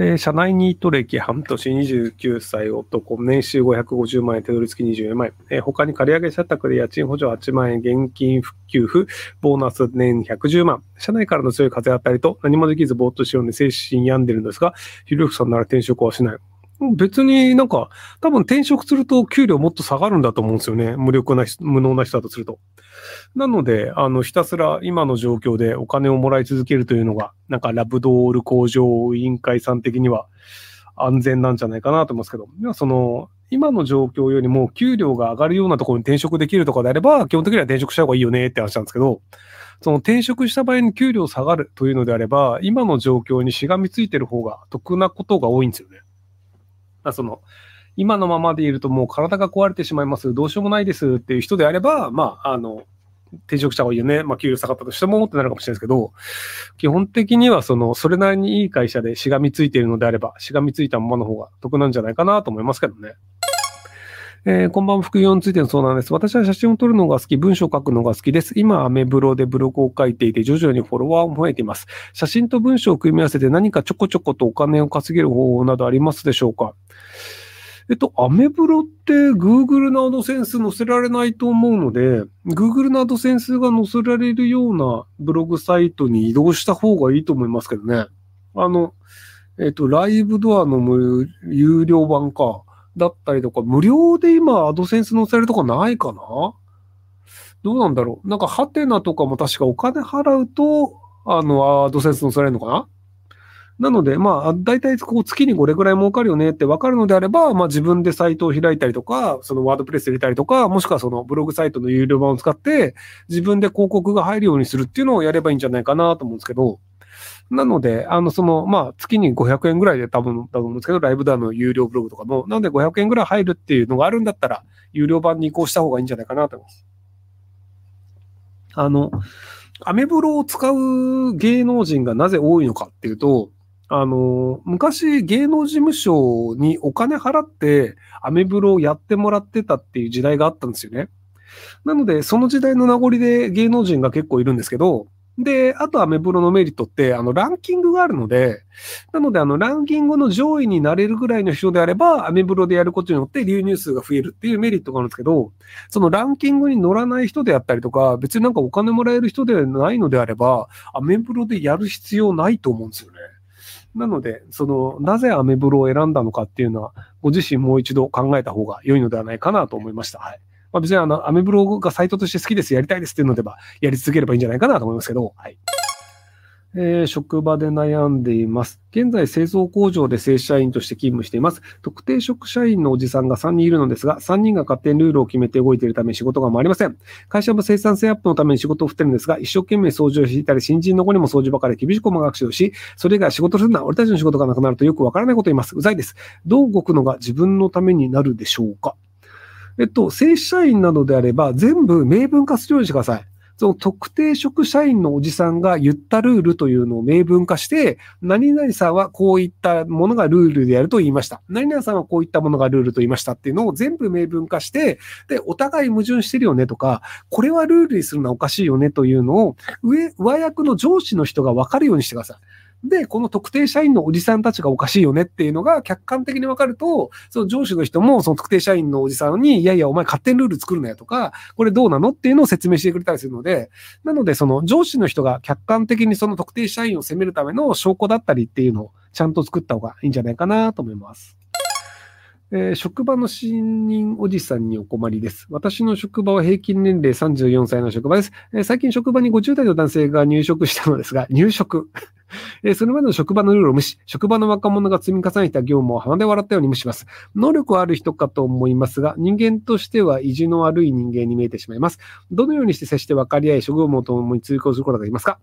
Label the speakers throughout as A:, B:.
A: えー、社内ニート歴半年29歳男、年収550万円、手取り付き24万円、えー、他に借り上げ社宅で家賃補助8万円、現金給付、ボーナス年110万、社内からの強い風当たりと何もできずぼーっとしようで精神病んでるんですが、ひろゆきさんなら転職はしない。別になんか、多分転職すると給料もっと下がるんだと思うんですよね。無力な、無能な人だとすると。なので、あの、ひたすら今の状況でお金をもらい続けるというのが、なんかラブドール工場委員会さん的には安全なんじゃないかなと思いますけど、その、今の状況よりも給料が上がるようなところに転職できるとかであれば、基本的には転職した方がいいよねって話なんですけど、その転職した場合に給料下がるというのであれば、今の状況にしがみついてる方が得なことが多いんですよね。その、今のままでいるともう体が壊れてしまいます、どうしようもないですっていう人であれば、まあ、あの、転職した方がいいよね。まあ、給料下がったとしてもってなるかもしれないですけど、基本的にはその、それなりにいい会社でしがみついているのであれば、しがみついたままの方が得なんじゃないかなと思いますけどね。えー、こんばんは、副業についての相談です。私は写真を撮るのが好き、文章を書くのが好きです。今、アメブロでブログを書いていて、徐々にフォロワーも増えています。写真と文章を組み合わせて何かちょこちょことお金を稼げる方法などありますでしょうか？えっと、アメブロって Google のアドセンス載せられないと思うので、Google のアドセンスが載せられるようなブログサイトに移動した方がいいと思いますけどね。あの、えっと、ライブドアの有料版か。だったりとか、無料で今アドセンス載せるとかないかな？どうなんだろう。なんか、ハテナとかも確かお金払うと、あの、アドセンス載せられるのかな？なので、まあ、大体こう月にこれぐらい儲かるよねって分かるのであれば、まあ自分でサイトを開いたりとか、そのワードプレス入れたりとか、もしくはそのブログサイトの有料版を使って、自分で広告が入るようにするっていうのをやればいいんじゃないかなと思うんですけど、なので、あの、その、まあ、月に500円ぐらいで多分、だと思うんですけど、ライブダウンの有料ブログとかも、なので500円ぐらい入るっていうのがあるんだったら、有料版に移行した方がいいんじゃないかなと思います。あの、アメブロを使う芸能人がなぜ多いのかっていうと、あの、昔芸能事務所にお金払ってアメブロをやってもらってたっていう時代があったんですよね。なので、その時代の名残で芸能人が結構いるんですけど、で、あとアメブロのメリットって、あの、ランキングがあるので、なので、あの、ランキングの上位になれるぐらいの人であれば、アメブロでやることによって流入数が増えるっていうメリットがあるんですけど、そのランキングに乗らない人であったりとか、別になんかお金もらえる人ではないのであれば、アメブロでやる必要ないと思うんですよね。なので、その、なぜアメブロを選んだのかっていうのは、ご自身もう一度考えた方が良いのではないかなと思いました。はい。まあ、別にあの、アメブロがサイトとして好きです、やりたいですっていうのでば、やり続ければいいんじゃないかなと思いますけど、はい。えー、職場で悩んでいます。現在、製造工場で正社員として勤務しています。特定職社員のおじさんが3人いるのですが、3人が勝手にルールを決めて動いているため仕事が回りません。会社も生産性アップのために仕事を振ってるんですが、一生懸命掃除をしていたり、新人の子にも掃除ばかり厳しく細学習をし、それ以外仕事するな、俺たちの仕事がなくなるとよくわからないことを言います。うざいです。どう動くのが自分のためになるでしょうか？えっと、正社員などであれば、全部明文化するようにしてください。その特定職社員のおじさんが言ったルールというのを明文化して、何々さんはこういったものがルールでやると言いました。何々さんはこういったものがルールと言いましたっていうのを全部明文化して、で、お互い矛盾してるよねとか、これはルールにするのはおかしいよねというのを、上、上役の上司の人が分かるようにしてください。で、この特定社員のおじさんたちがおかしいよねっていうのが客観的にわかると、その上司の人もその特定社員のおじさんに、いやいや、お前勝手にルール作るなよとか、これどうなのっていうのを説明してくれたりするので、なのでその上司の人が客観的にその特定社員を責めるための証拠だったりっていうのをちゃんと作った方がいいんじゃないかなと思います。えー、職場の新任おじさんにお困りです。私の職場は平均年齢34歳の職場です。えー、最近職場に50代の男性が入職したのですが、入職。えー、それまでの職場のルールを無視、職場の若者が積み重ねた業務を鼻で笑ったように無視します。能力はある人かと思いますが、人間としては意地の悪い人間に見えてしまいます。どのようにして接して分かり合い、職務をともに通行することができますか？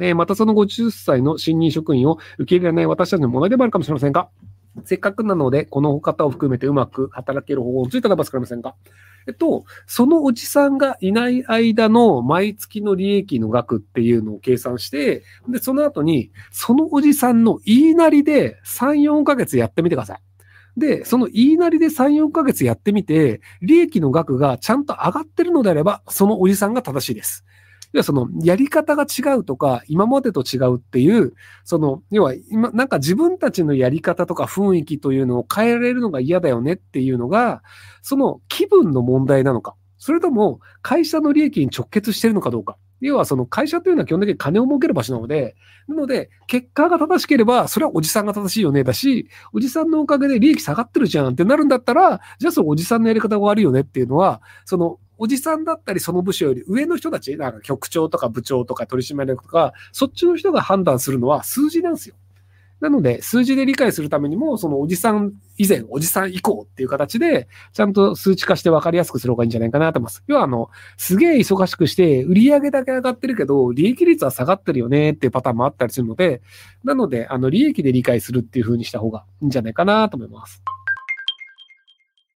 A: えー、またその50歳の新任職員を受け入れない私たちの問題でもあるかもしれませんが、せっかくなので、この方を含めてうまく働ける方法についてはばつかりませんか？えっと、そのおじさんがいない間の毎月の利益の額っていうのを計算して、で、その後に、そのおじさんの言いなりで3、4ヶ月やってみてください。で、その言いなりで3、4ヶ月やってみて、利益の額がちゃんと上がってるのであれば、そのおじさんが正しいです。要はその、やり方が違うとか、今までと違うっていう、その、要は今、なんか自分たちのやり方とか雰囲気というのを変えられるのが嫌だよねっていうのが、その気分の問題なのか。それとも、会社の利益に直結してるのかどうか。要はその会社というのは基本的に金を儲ける場所なので、なので、結果が正しければ、それはおじさんが正しいよね、だし、おじさんのおかげで利益下がってるじゃんってなるんだったら、じゃあそのおじさんのやり方が悪いよねっていうのは、その、おじさんだったりその部署より上の人たち、なんか局長とか部長とか取締役とか、そっちの人が判断するのは数字なんですよ。なので、数字で理解するためにも、そのおじさん以前、おじさん以降っていう形で、ちゃんと数値化して分かりやすくする方がいいんじゃないかなと思います。要は、あの、すげえ忙しくして、売上だけ上がってるけど、利益率は下がってるよねっていうパターンもあったりするので、なので、あの、利益で理解するっていう風にした方がいいんじゃないかなと思います。